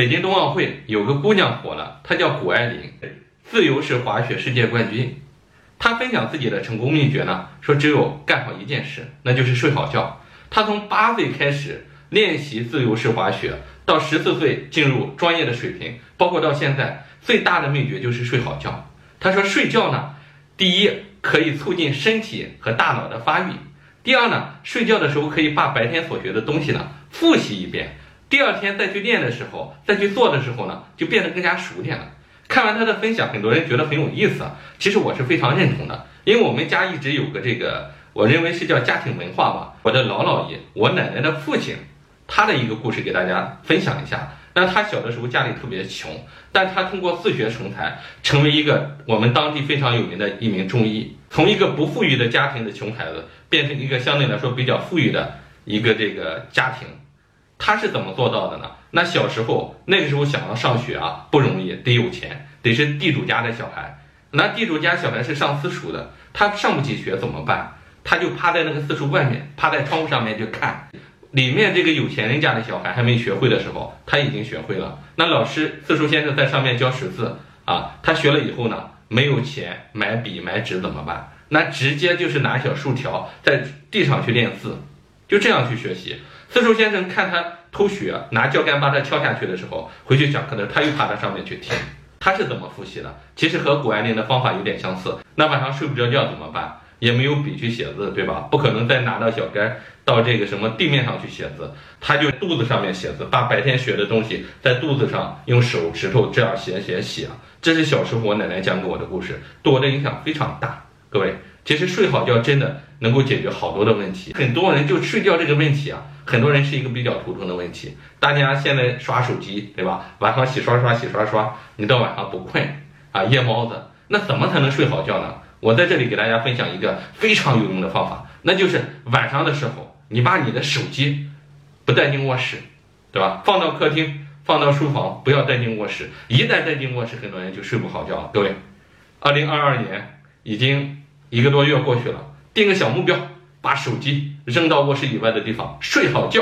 北京冬奥会有个姑娘火了，她叫谷爱凌，自由式滑雪世界冠军。她分享自己的成功秘诀呢，说只有干好一件事，那就是睡好觉。她从八岁开始练习自由式滑雪，到十四岁进入专业的水平，包括到现在，最大的秘诀就是睡好觉。她说睡觉呢，第一可以促进身体和大脑的发育，第二呢，睡觉的时候可以把白天所学的东西呢复习一遍。第二天再去练的时候，再去做的时候呢，就变得更加熟练了。看完他的分享，很多人觉得很有意思。其实我是非常认同的，因为我们家一直有个这个，我认为是叫家庭文化吧。我的老姥爷，我奶奶的父亲，他的一个故事给大家分享一下。那他小的时候家里特别穷，但他通过自学成才，成为一个我们当地非常有名的一名中医。从一个不富裕的家庭的穷孩子，变成一个相对来说比较富裕的一个这个家庭。他是怎么做到的呢？那小时候那个时候想要上学啊，不容易，得有钱，得是地主家的小孩。那地主家小孩是上私塾的，他上不起学怎么办？他就趴在那个私塾外面，趴在窗户上面去看。里面这个有钱人家的小孩还没学会的时候，他已经学会了。那老师私塾先生在上面教识字啊，他学了以后呢，没有钱买笔买纸怎么办？那直接就是拿小竖条在地上去练字，就这样去学习。私塾先生看他偷学，拿教杆把他敲下去的时候，回去讲课的时候他又爬到上面去听。他是怎么复习的？其实和谷爱凌的方法有点相似。那晚上睡不着觉怎么办？也没有笔去写字，对吧？不可能再拿到小杆到这个什么地面上去写字，他就肚子上面写字，把白天学的东西在肚子上用手指头这样写写写。这是小时候我奶奶讲给我的故事，对我的影响非常大。各位。其实睡好觉真的能够解决好多的问题，很多人就睡觉这个问题啊，很多人是一个比较头疼的问题。大家现在刷手机，对吧？晚上洗刷刷洗刷刷，你到晚上不困啊，夜猫子，那怎么才能睡好觉呢？我在这里给大家分享一个非常有用的方法，那就是晚上的时候，你把你的手机不带进卧室，对吧？放到客厅，放到书房，不要带进卧室。一旦带进卧室，很多人就睡不好觉了。各位，二零二二年已经。一个多月过去了，定个小目标，把手机扔到卧室以外的地方，睡好觉。